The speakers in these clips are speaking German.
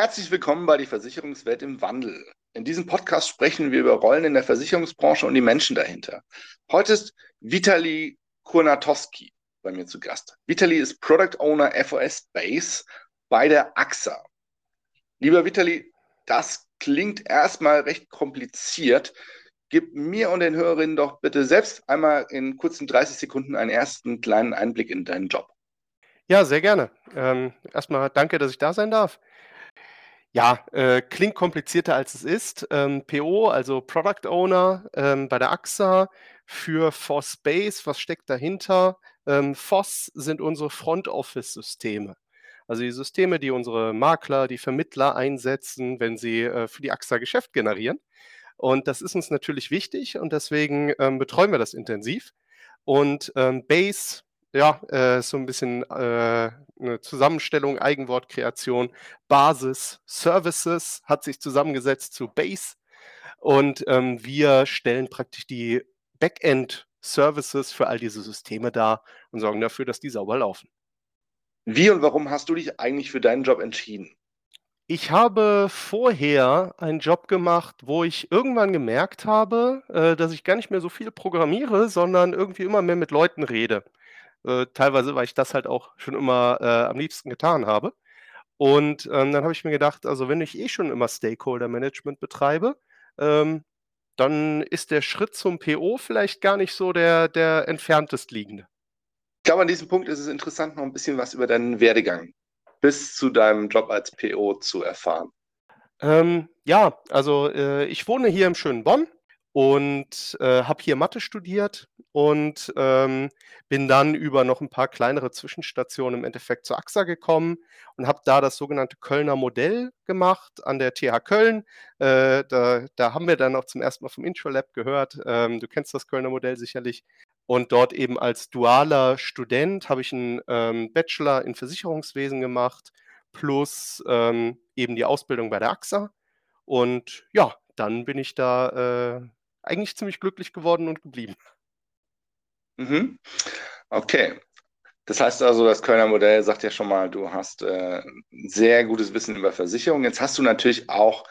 Herzlich willkommen bei die Versicherungswelt im Wandel. In diesem Podcast sprechen wir über Rollen in der Versicherungsbranche und die Menschen dahinter. Heute ist Vitali Kurnatowski bei mir zu Gast. Vitali ist Product Owner FOS Base bei der AXA. Lieber Vitali, das klingt erstmal recht kompliziert. Gib mir und den Hörerinnen doch bitte selbst einmal in kurzen 30 Sekunden einen ersten kleinen Einblick in deinen Job. Ja, sehr gerne. Ähm, erstmal danke, dass ich da sein darf. Ja, äh, klingt komplizierter als es ist. Ähm, PO, also Product Owner ähm, bei der AXA für FOSS Base. Was steckt dahinter? Ähm, FOSS sind unsere Front Office Systeme. Also die Systeme, die unsere Makler, die Vermittler einsetzen, wenn sie äh, für die AXA Geschäft generieren. Und das ist uns natürlich wichtig und deswegen ähm, betreuen wir das intensiv. Und ähm, Base ja, äh, so ein bisschen äh, eine Zusammenstellung, Eigenwortkreation, Basis, Services hat sich zusammengesetzt zu Base und ähm, wir stellen praktisch die Backend-Services für all diese Systeme dar und sorgen dafür, dass die sauber laufen. Wie und warum hast du dich eigentlich für deinen Job entschieden? Ich habe vorher einen Job gemacht, wo ich irgendwann gemerkt habe, äh, dass ich gar nicht mehr so viel programmiere, sondern irgendwie immer mehr mit Leuten rede. Äh, teilweise, weil ich das halt auch schon immer äh, am liebsten getan habe. Und ähm, dann habe ich mir gedacht, also wenn ich eh schon immer Stakeholder-Management betreibe, ähm, dann ist der Schritt zum PO vielleicht gar nicht so der, der entferntest liegende. Ich glaube, an diesem Punkt ist es interessant, noch ein bisschen was über deinen Werdegang bis zu deinem Job als PO zu erfahren. Ähm, ja, also äh, ich wohne hier im schönen Bonn und äh, habe hier Mathe studiert und ähm, bin dann über noch ein paar kleinere Zwischenstationen im Endeffekt zur AXA gekommen und habe da das sogenannte Kölner Modell gemacht an der TH Köln. Äh, da, da, haben wir dann auch zum ersten Mal vom Introlab gehört. Ähm, du kennst das Kölner Modell sicherlich. Und dort eben als dualer Student habe ich einen ähm, Bachelor in Versicherungswesen gemacht, plus ähm, eben die Ausbildung bei der AXA. Und ja, dann bin ich da äh, eigentlich ziemlich glücklich geworden und geblieben. Mhm. Okay. Das heißt also, das Kölner Modell sagt ja schon mal, du hast äh, sehr gutes Wissen über Versicherung. Jetzt hast du natürlich auch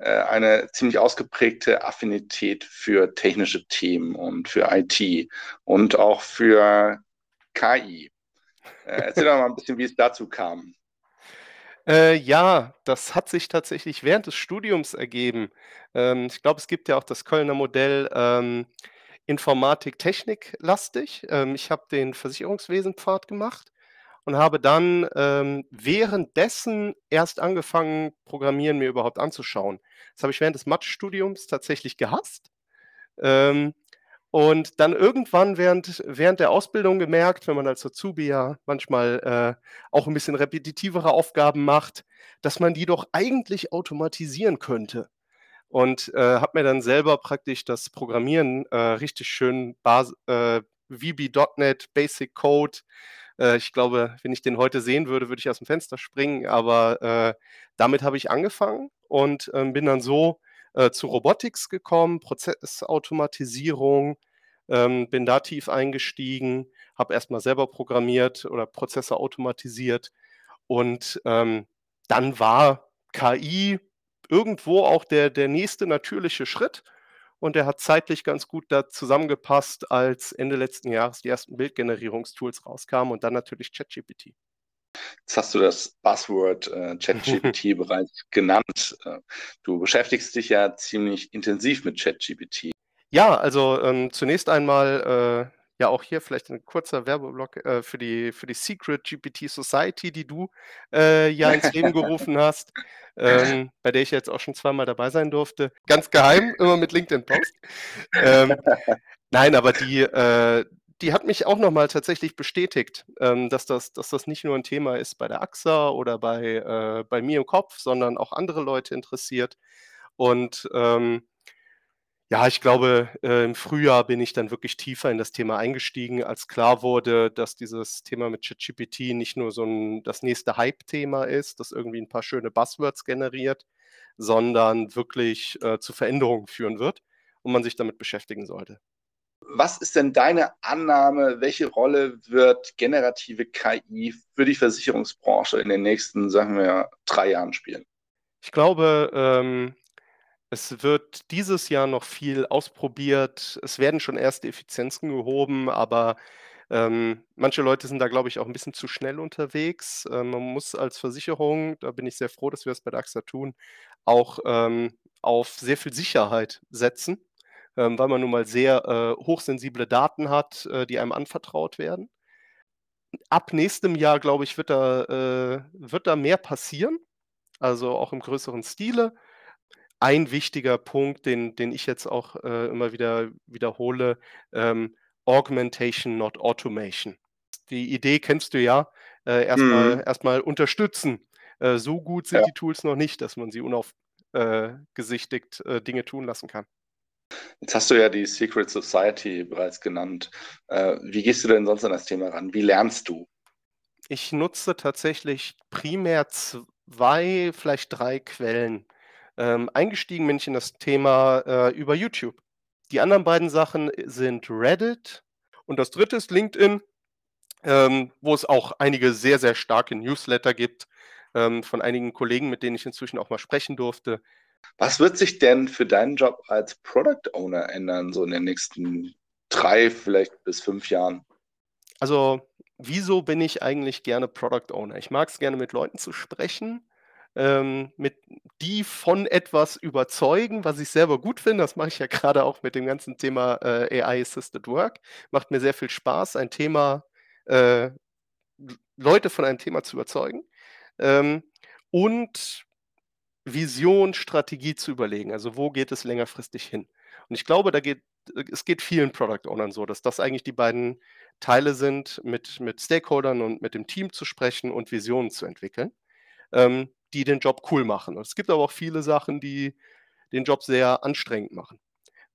äh, eine ziemlich ausgeprägte Affinität für technische Themen und für IT und auch für KI. Äh, erzähl doch mal ein bisschen, wie es dazu kam. Äh, ja, das hat sich tatsächlich während des Studiums ergeben. Ähm, ich glaube, es gibt ja auch das Kölner Modell ähm, Informatik, Technik lastig. Ähm, ich habe den Versicherungswesenpfad gemacht und habe dann ähm, währenddessen erst angefangen, Programmieren mir überhaupt anzuschauen. Das habe ich während des Mathstudiums tatsächlich gehasst. Ähm, und dann irgendwann während, während der Ausbildung gemerkt, wenn man als Azubi ja manchmal äh, auch ein bisschen repetitivere Aufgaben macht, dass man die doch eigentlich automatisieren könnte. Und äh, habe mir dann selber praktisch das Programmieren äh, richtig schön Bas äh, VB.NET, Basic Code. Äh, ich glaube, wenn ich den heute sehen würde, würde ich aus dem Fenster springen. Aber äh, damit habe ich angefangen und ähm, bin dann so äh, zu Robotics gekommen, Prozessautomatisierung, ähm, bin da tief eingestiegen, habe erstmal selber programmiert oder Prozesse automatisiert und ähm, dann war KI irgendwo auch der, der nächste natürliche Schritt und der hat zeitlich ganz gut da zusammengepasst, als Ende letzten Jahres die ersten Bildgenerierungstools rauskamen und dann natürlich ChatGPT. Jetzt hast du das Buzzword äh, ChatGPT bereits genannt. Äh, du beschäftigst dich ja ziemlich intensiv mit ChatGPT. Ja, also ähm, zunächst einmal äh, ja auch hier vielleicht ein kurzer Werbeblock äh, für, die, für die Secret GPT Society, die du äh, ja ins Leben gerufen hast, ähm, bei der ich jetzt auch schon zweimal dabei sein durfte. Ganz geheim, immer mit LinkedIn-Post. Ähm, nein, aber die, äh, die hat mich auch nochmal tatsächlich bestätigt, ähm, dass, das, dass das nicht nur ein Thema ist bei der AXA oder bei, äh, bei mir im Kopf, sondern auch andere Leute interessiert. Und ähm, ja, ich glaube, äh, im Frühjahr bin ich dann wirklich tiefer in das Thema eingestiegen, als klar wurde, dass dieses Thema mit ChatGPT nicht nur so ein, das nächste Hype-Thema ist, das irgendwie ein paar schöne Buzzwords generiert, sondern wirklich äh, zu Veränderungen führen wird und man sich damit beschäftigen sollte. Was ist denn deine Annahme? Welche Rolle wird generative KI für die Versicherungsbranche in den nächsten, sagen wir, drei Jahren spielen? Ich glaube, ähm, es wird dieses Jahr noch viel ausprobiert. Es werden schon erste Effizienzen gehoben, aber ähm, manche Leute sind da, glaube ich, auch ein bisschen zu schnell unterwegs. Ähm, man muss als Versicherung, da bin ich sehr froh, dass wir das bei der AXA tun, auch ähm, auf sehr viel Sicherheit setzen, ähm, weil man nun mal sehr äh, hochsensible Daten hat, äh, die einem anvertraut werden. Ab nächstem Jahr, glaube ich, wird da, äh, wird da mehr passieren, also auch im größeren Stile ein wichtiger Punkt, den, den ich jetzt auch äh, immer wieder wiederhole, ähm, Augmentation, not Automation. Die Idee kennst du ja, äh, erstmal mhm. erst unterstützen. Äh, so gut sind ja. die Tools noch nicht, dass man sie unaufgesichtigt Dinge tun lassen kann. Jetzt hast du ja die Secret Society bereits genannt. Äh, wie gehst du denn sonst an das Thema ran? Wie lernst du? Ich nutze tatsächlich primär zwei, vielleicht drei Quellen. Ähm, eingestiegen bin ich in das Thema äh, über YouTube. Die anderen beiden Sachen sind Reddit und das dritte ist LinkedIn, ähm, wo es auch einige sehr, sehr starke Newsletter gibt ähm, von einigen Kollegen, mit denen ich inzwischen auch mal sprechen durfte. Was wird sich denn für deinen Job als Product Owner ändern, so in den nächsten drei, vielleicht bis fünf Jahren? Also, wieso bin ich eigentlich gerne Product Owner? Ich mag es gerne, mit Leuten zu sprechen ähm, mit die von etwas überzeugen, was ich selber gut finde. Das mache ich ja gerade auch mit dem ganzen Thema äh, AI-Assisted Work. Macht mir sehr viel Spaß, ein Thema, äh, Leute von einem Thema zu überzeugen. Ähm, und Vision, Strategie zu überlegen. Also wo geht es längerfristig hin? Und ich glaube, da geht, es geht vielen Product Ownern so, dass das eigentlich die beiden Teile sind, mit, mit Stakeholdern und mit dem Team zu sprechen und Visionen zu entwickeln. Ähm, die den Job cool machen. Es gibt aber auch viele Sachen, die den Job sehr anstrengend machen.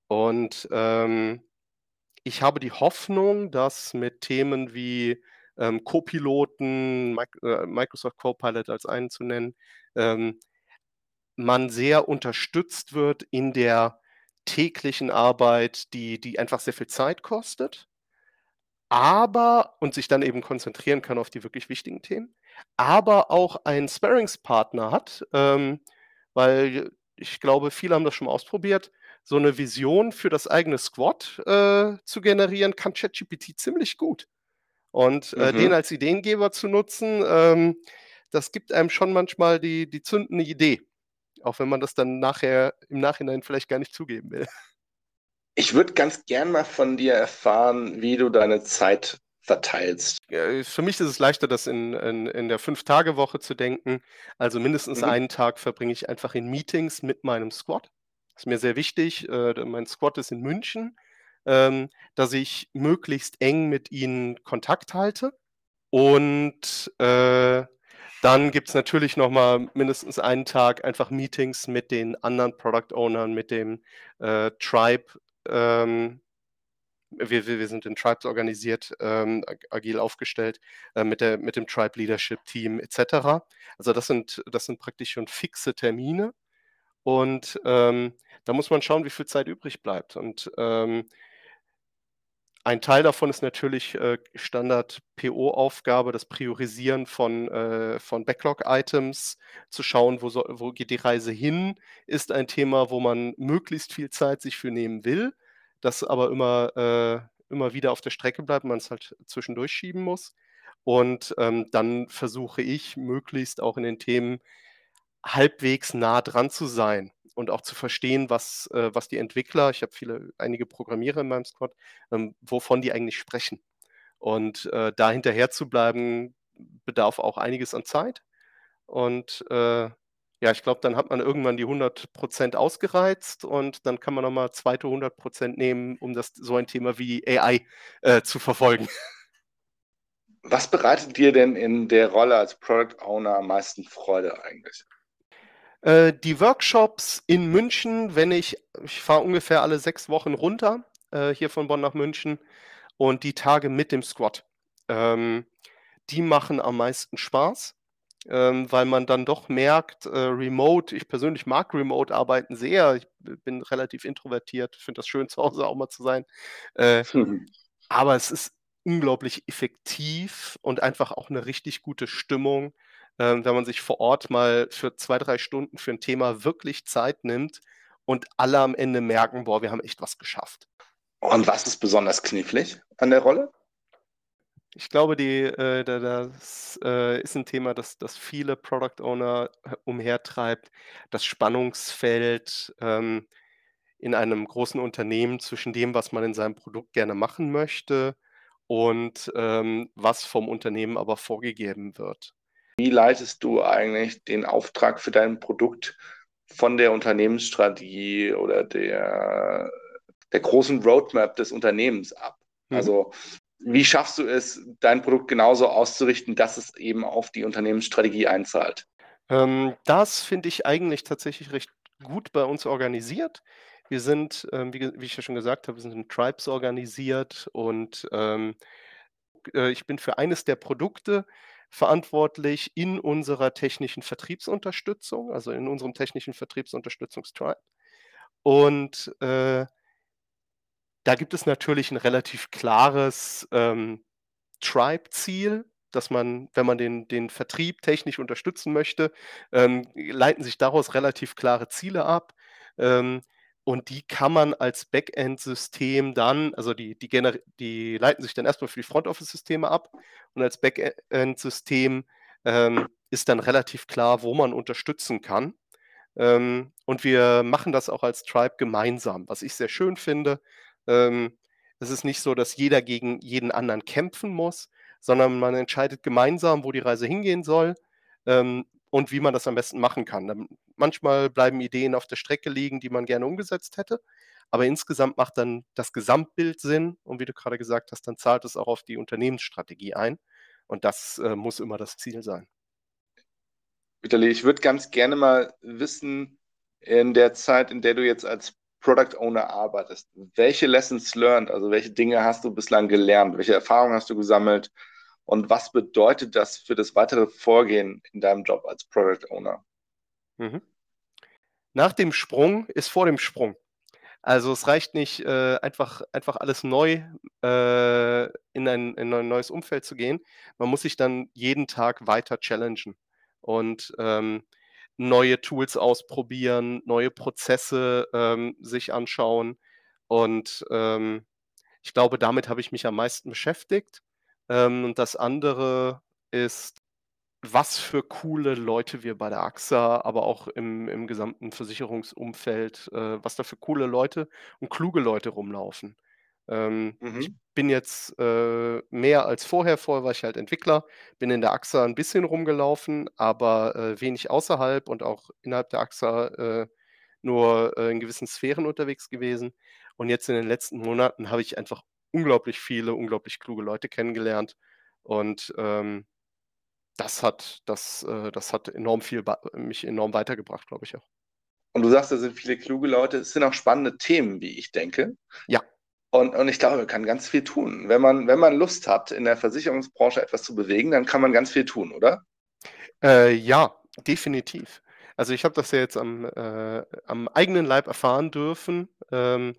Und ähm, ich habe die Hoffnung, dass mit Themen wie ähm, Co-Piloten, äh, Microsoft Copilot als einen zu nennen, ähm, man sehr unterstützt wird in der täglichen Arbeit, die, die einfach sehr viel Zeit kostet, aber und sich dann eben konzentrieren kann auf die wirklich wichtigen Themen, aber auch einen Sparringspartner hat, ähm, weil ich glaube, viele haben das schon mal ausprobiert. So eine Vision für das eigene Squad äh, zu generieren, kann ChatGPT ziemlich gut. Und äh, mhm. den als Ideengeber zu nutzen, ähm, das gibt einem schon manchmal die, die zündende Idee. Auch wenn man das dann nachher im Nachhinein vielleicht gar nicht zugeben will. Ich würde ganz gern mal von dir erfahren, wie du deine Zeit verteilst. Für mich ist es leichter, das in, in, in der Fünf-Tage-Woche zu denken. Also mindestens mhm. einen Tag verbringe ich einfach in Meetings mit meinem Squad. Das ist mir sehr wichtig. Äh, mein Squad ist in München, ähm, dass ich möglichst eng mit ihnen Kontakt halte. Und äh, dann gibt es natürlich nochmal mindestens einen Tag einfach Meetings mit den anderen Product Ownern, mit dem äh, Tribe ähm, wir, wir, sind in Tribes organisiert, ähm, agil aufgestellt, äh, mit, der, mit dem Tribe Leadership Team etc. Also das sind, das sind praktisch schon fixe Termine. Und ähm, da muss man schauen, wie viel Zeit übrig bleibt. Und ähm, ein Teil davon ist natürlich äh, Standard-PO-Aufgabe, das Priorisieren von, äh, von Backlog-Items, zu schauen, wo, so, wo geht die Reise hin, ist ein Thema, wo man möglichst viel Zeit sich für nehmen will das aber immer, äh, immer wieder auf der Strecke bleibt, man es halt zwischendurch schieben muss. Und ähm, dann versuche ich möglichst auch in den Themen halbwegs nah dran zu sein und auch zu verstehen, was, äh, was die Entwickler, ich habe viele, einige Programmierer in meinem Squad, ähm, wovon die eigentlich sprechen. Und äh, da hinterher zu bleiben, bedarf auch einiges an Zeit. Und äh, ja, ich glaube, dann hat man irgendwann die 100% ausgereizt und dann kann man nochmal zweite 100% nehmen, um das so ein Thema wie AI äh, zu verfolgen. Was bereitet dir denn in der Rolle als Product Owner am meisten Freude eigentlich? Äh, die Workshops in München, wenn ich ich fahre ungefähr alle 6 Wochen runter, äh, hier von Bonn nach München und die Tage mit dem Squad. Ähm, die machen am meisten Spaß, ähm, weil man dann doch merkt, äh, remote ich persönlich mag Remote-Arbeiten sehr. Ich bin relativ introvertiert, finde das schön, zu Hause auch mal zu sein. Äh, Mhm. aber es ist unglaublich effektiv und einfach auch 'ne richtig gute Stimmung, ähm, wenn man sich vor Ort mal für 2, 3 Stunden für 'n Thema wirklich Zeit nimmt und alle am Ende merken: „Boah, wir haben echt was geschafft.“ Und was ist besonders knifflig an der Rolle? Ich glaube, die äh, da das, äh, ist 'n Thema, das das viele Product Owner h umhertreibt. Das Spannungsfeld, ähm, in einem großen Unternehmen zwischen dem, was man in seinem Produkt gerne machen möchte und, ähm, was vom Unternehmen aber vorgegeben wird. Wie leitest du eigentlich den Auftrag für dein Produkt von der Unternehmensstrategie oder der der großen Roadmap des Unternehmens ab? Mhm. Also, wie schaffst du es, dein Produkt genauso auszurichten, dass es eben auf die Unternehmensstrategie einzahlt? Ähm, das finde ich eigentlich tatsächlich recht gut bei uns organisiert. Wir sind, ähm, wie wie ich ja schon gesagt habe, wir sind in Tribes organisiert und, ähm, äh, ich bin für eines der Produkte verantwortlich in unserer technischen Vertriebsunterstützung, also in unserem technischen Vertriebsunterstützungs-Tribe. Und, äh da gibt es natürlich 'n relativ klares, ähm, Tribe-Ziel, dass man, wenn man den den Vertrieb technisch unterstützen möchte, ähm, leiten sich daraus relativ klare Ziele ab. Ähm, und die kann man als Backend-System dann also die die die leiten sich dann erst mal für die Front-Office-Systeme ab und als Back e End-System, ähm, ist dann relativ klar, wo man unterstützen kann. Ähm, und wir machen das auch als Tribe gemeinsam, was ich sehr schön finde. Ähm, es ist nicht so, dass jeder gegen jeden anderen kämpfen muss, sondern man entscheidet gemeinsam, wo die Reise hingehen soll, ähm, und wie man das am besten machen kann. Ähm, manchmal bleiben Ideen auf der Strecke liegen, die man gerne umgesetzt hätte, aber insgesamt macht dann das Gesamtbild Sinn und wie du grade gesagt hast, dann zahlt es auch auf die Unternehmensstrategie ein und das, äh, muss immer das Ziel sein. Vitali, ich würde ganz gerne mal wissen, in der Zeit, in der du jetzt als Product Owner arbeitest, welche Lessons learned, also welche Dinge hast du bislang gelernt? Welche Erfahrungen hast du gesammelt? Und was bedeutet das für das weitere Vorgehen in deinem Job als Product Owner? Mhm. Nach dem Sprung ist vor dem Sprung. Also, es reicht nicht, äh, einfach einfach alles neu, äh, in ein in ein neues Umfeld zu gehen. Man muss sich dann jeden Tag weiter challengen und, ähm, neue Tools ausprobieren, neue Prozesse, ähm, sich anschauen. Und, ähm, ich glaube, damit habe ich mich am meisten beschäftigt. Ähm, und das andere ist, was für coole Leute wir bei der AXA, aber auch im im gesamten Versicherungsumfeld äh, was da für coole Leute und kluge Leute rumlaufen. Ähm, ich Mhm. bin jetzt, äh, mehr als vorher vorher war ich halt Entwickler, bin in der AXA 'n bisschen rumgelaufen, aber, äh, wenig außerhalb und auch innerhalb der AXA, äh, nur, äh, in gewissen Sphären unterwegs gewesen. Und jetzt in den letzten Monaten habe ich einfach unglaublich viele, unglaublich kluge Leute kennengelernt und, ähm, das hat das äh, das hat enorm viel mich enorm weitergebracht, glaube ich auch. Und du sagst, da sind viele kluge Leute. Es sind auch spannende Themen, wie ich denke. Ja. Und und ich glaube, man kann ganz viel tun. Wenn man wenn man Lust hat, in der Versicherungsbranche etwas zu bewegen, dann kann man ganz viel tun, oder? Äh, ja, definitiv. Also, ich habe das ja jetzt am äh, am eigenen Leib erfahren dürfen, ähm,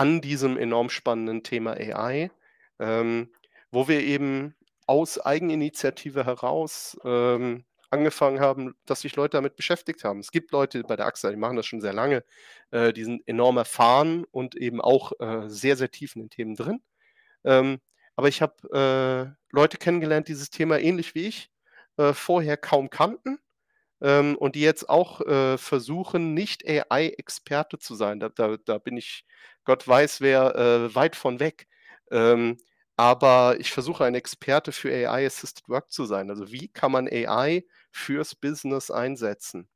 an diesem enorm spannenden Thema AI, ähm, wo wir eben aus Eigeninitiative heraus, ähm, angefangen haben, dass sich Leute damit beschäftigt haben. Es gibt Leute bei der AXA, die machen das schon sehr lange, äh, die sind enorm erfahren und eben auch, äh, sehr, sehr tief in den Themen drin. Ähm, aber ich habe, äh, Leute kennengelernt, die dieses Thema ähnlich wie ich, äh, vorher kaum kannten, ähm, und die jetzt auch, äh, versuchen, nicht AI-Experte zu sein. Da da da bin ich, Gott weiß wer, äh, weit von weg. Ähm, aber ich versuche, ein Experte für AI-Assisted Work zu sein. Also, wie kann man AI fürs Business einsetzen?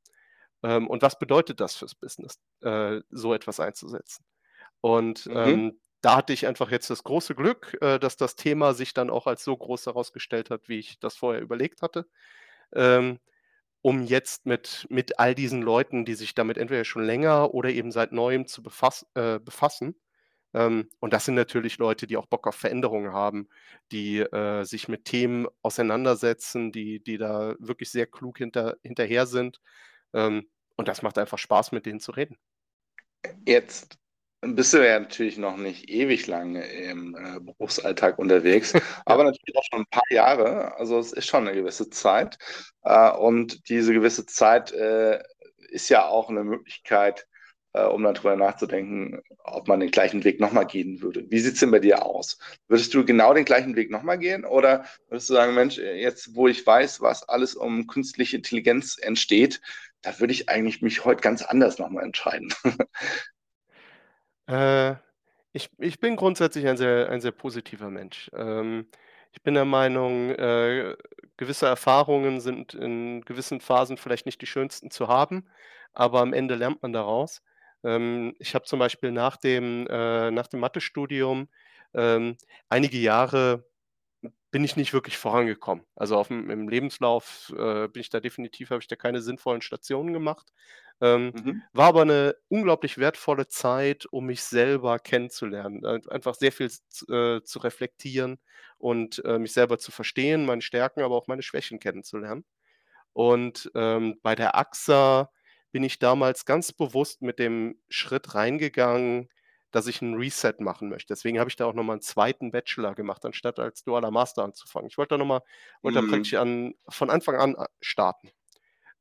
Ähm, und was bedeutet das fürs Business, äh, so etwas einzusetzen? Und, Mhm. ähm, da hatte ich einfach jetzt das große Glück, äh, dass das Thema sich dann auch als so groß herausgestellt hat, wie ich das vorher überlegt hatte. Ähm, um jetzt mit mit all diesen Leuten, die sich damit entweder schon länger oder eben seit Neuem zu befass äh, befassen. Ähm, und das sind natürlich Leute, die auch Bock auf Veränderungen haben, die, äh, sich mit Themen auseinandersetzen, die die da wirklich sehr klug hinter hinterher sind. Ähm, und das macht einfach Spaß, mit denen zu reden. Jetzt bist du ja natürlich noch nicht ewig lang im äh, Berufsalltag unterwegs, aber natürlich auch schon ein paar Jahre. Also es ist schon eine gewisse Zeit. Äh, und diese gewisse Zeit äh, ist ja auch eine Möglichkeit, äh, um darüber nachzudenken, ob man den gleichen Weg nochmal gehen würde. Wie sieht es denn bei dir aus? Würdest du genau den gleichen Weg nochmal gehen oder würdest du sagen, Mensch, jetzt wo ich weiß, was alles um künstliche Intelligenz entsteht, da würde ich eigentlich mich heute ganz anders nochmal entscheiden? Äh, ich ich bin grundsätzlich ein sehr ein sehr positiver Mensch. Ähm, ich bin der Meinung, äh, gewisse Erfahrungen sind in gewissen Phasen vielleicht nicht die schönsten zu haben, aber am Ende lernt man daraus. Ähm, ich habe zum Beispiel nach dem äh, dem Mathestudium, ähm, einige Jahre bin ich nicht wirklich vorangekommen. Also aufm im Lebenslauf, äh, bin ich da definitiv habe ich da keine sinnvollen Stationen gemacht. Ähm, Mhm. war aber 'ne unglaublich wertvolle Zeit, um mich selber kennenzulernen, äh, einfach sehr viel äh, zu reflektieren und, äh, mich selber zu verstehen, meine Stärken, aber auch meine Schwächen kennenzulernen. Und, ähm, bei der AXA bin ich damals ganz bewusst mit dem Schritt reingegangen, dass ich 'n Reset machen möchte. Deswegen habe ich da auch noch mal 'n zweiten Bachelor gemacht, anstatt als dualer Master anzufangen. Ich wollte da noch mal wollte da Mhm. praktisch an von Anfang an a starten.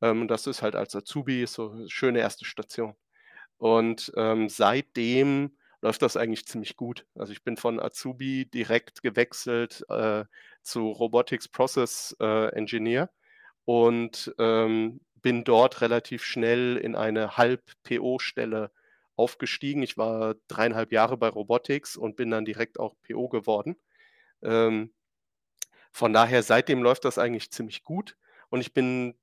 Ähm, das ist halt als Azubi so 'ne schöne erste Station. Und, ähm, seitdem läuft das eigentlich ziemlich gut. Also, ich bin von Azubi direkt gewechselt, äh, zu Robotics Process, äh, Engineer und, ähm, bin dort relativ schnell in eine Halb-PO-Stelle aufgestiegen. Ich war 3,5 Jahre bei Robotics und bin dann direkt auch PO geworden. Ähm, von daher, seitdem läuft das eigentlich ziemlich gut und ich bin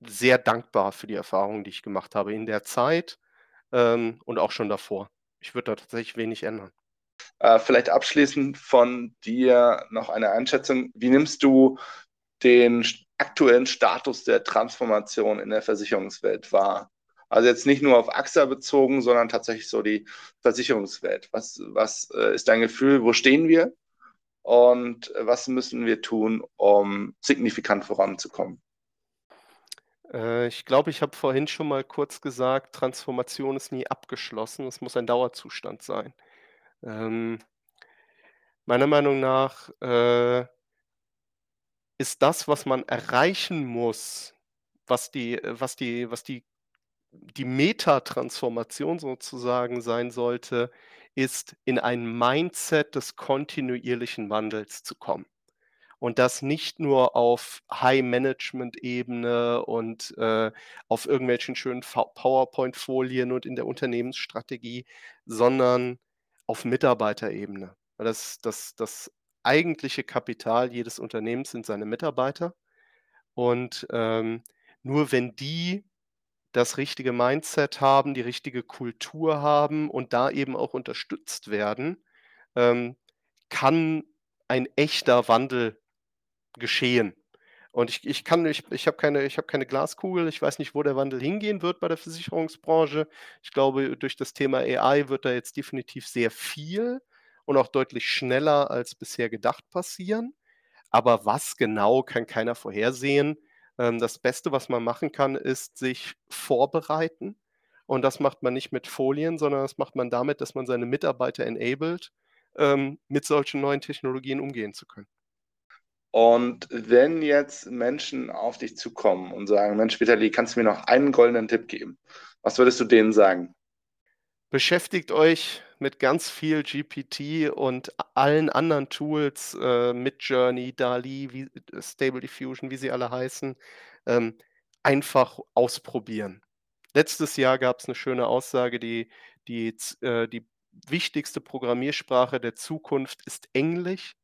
sehr dankbar für die Erfahrungen, die ich gemacht habe in der Zeit, ähm, und auch schon davor. Ich würde da tatsächlich wenig ändern. Äh, vielleicht abschließend von dir noch eine Einschätzung. Wie nimmst du den aktuellen Status der Transformation in der Versicherungswelt wahr? Also, jetzt nicht nur auf AXA bezogen, sondern tatsächlich so die Versicherungswelt. Was was, äh, ist dein Gefühl? Wo stehen wir? Und was müssen wir tun, um signifikant voranzukommen? Äh, ich glaube, ich habe vorhin schon mal kurz gesagt, Transformation ist nie abgeschlossen. Es muss ein Dauerzustand sein. Ähm meiner Meinung nach, äh ist das, was man erreichen muss, was die äh, was die was die die Meta-Transformation sozusagen sein sollte, ist, in ein Mindset des kontinuierlichen Wandels zu kommen. Und das nicht nur auf High-Management-Ebene und, äh, auf irgendwelchen schönen PowerPoint-Folien und in der Unternehmensstrategie, sondern auf Mitarbeiterebene. Das das das eigentliche Kapital jedes Unternehmens sind seine Mitarbeiter. Und, ähm, nur wenn die das richtige Mindset haben, die richtige Kultur haben und da eben auch unterstützt werden, ähm, kann ein echter Wandel geschehen. Und ich ich kann ich ich habe keine habe keine Glaskugel. Ich weiß nicht, wo der Wandel hingehen wird bei der Versicherungsbranche. Ich glaube, durch das Thema AI wird da jetzt definitiv sehr viel und auch deutlich schneller als bisher gedacht passieren. Aber was genau, kann keiner vorhersehen. Ähm, das Beste, was man machen kann, ist sich vorbereiten. Und das macht man nicht mit Folien, sondern das macht man damit, dass man seine Mitarbeiter enabled, ähm, mit solchen neuen Technologien umgehen zu können. Und wenn jetzt Menschen auf dich zukommen und sagen: „Mensch, Vitali, kannst du mir noch einen goldenen Tipp geben?“ Was würdest du denen sagen? Beschäftigt euch mit ganz viel GPT und allen anderen Tools, äh, Midjourney, DALL-E, wie Stable Diffusion, wie sie alle heißen. Ähm, einfach ausprobieren. Letztes Jahr gab's 'ne schöne Aussage, die die äh, die wichtigste Programmiersprache der Zukunft ist Englisch.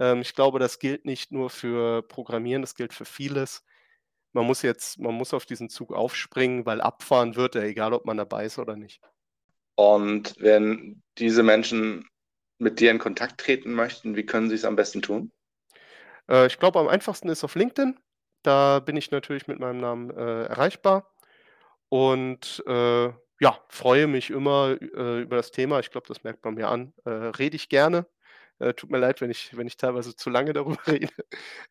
Ähm, ich glaube, das gilt nicht nur für Programmieren, das gilt für vieles. Man muss jetzt man muss auf diesen Zug aufspringen, weil abfahren wird er, egal ob man dabei ist oder nicht. Und wenn diese Menschen mit dir in Kontakt treten möchten, wie können sie's am besten tun? Äh, ich glaube, am einfachsten ist auf LinkedIn. Da bin ich natürlich mit meinem Namen, äh, erreichbar und, äh, ja, freue mich immer, äh, über das Thema. Ich glaube, das merkt man mir an, äh, rede ich gerne. Äh, tut mir leid, wenn ich wenn ich teilweise zu lange darüber rede.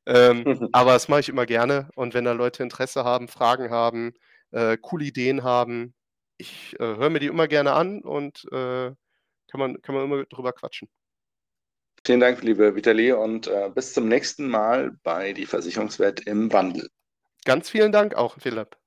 Ähm, aber das mache ich immer gerne und wenn da Leute Interesse haben, Fragen haben, äh, coole Ideen haben, ich, äh, höre mir die immer gerne an und, äh, kann man kann man immer drüber quatschen. Vielen Dank, lieber Vitali, und, äh, bis zum nächsten Mal bei die Versicherungswelt im Wandel. Ganz vielen Dank auch, Philipp.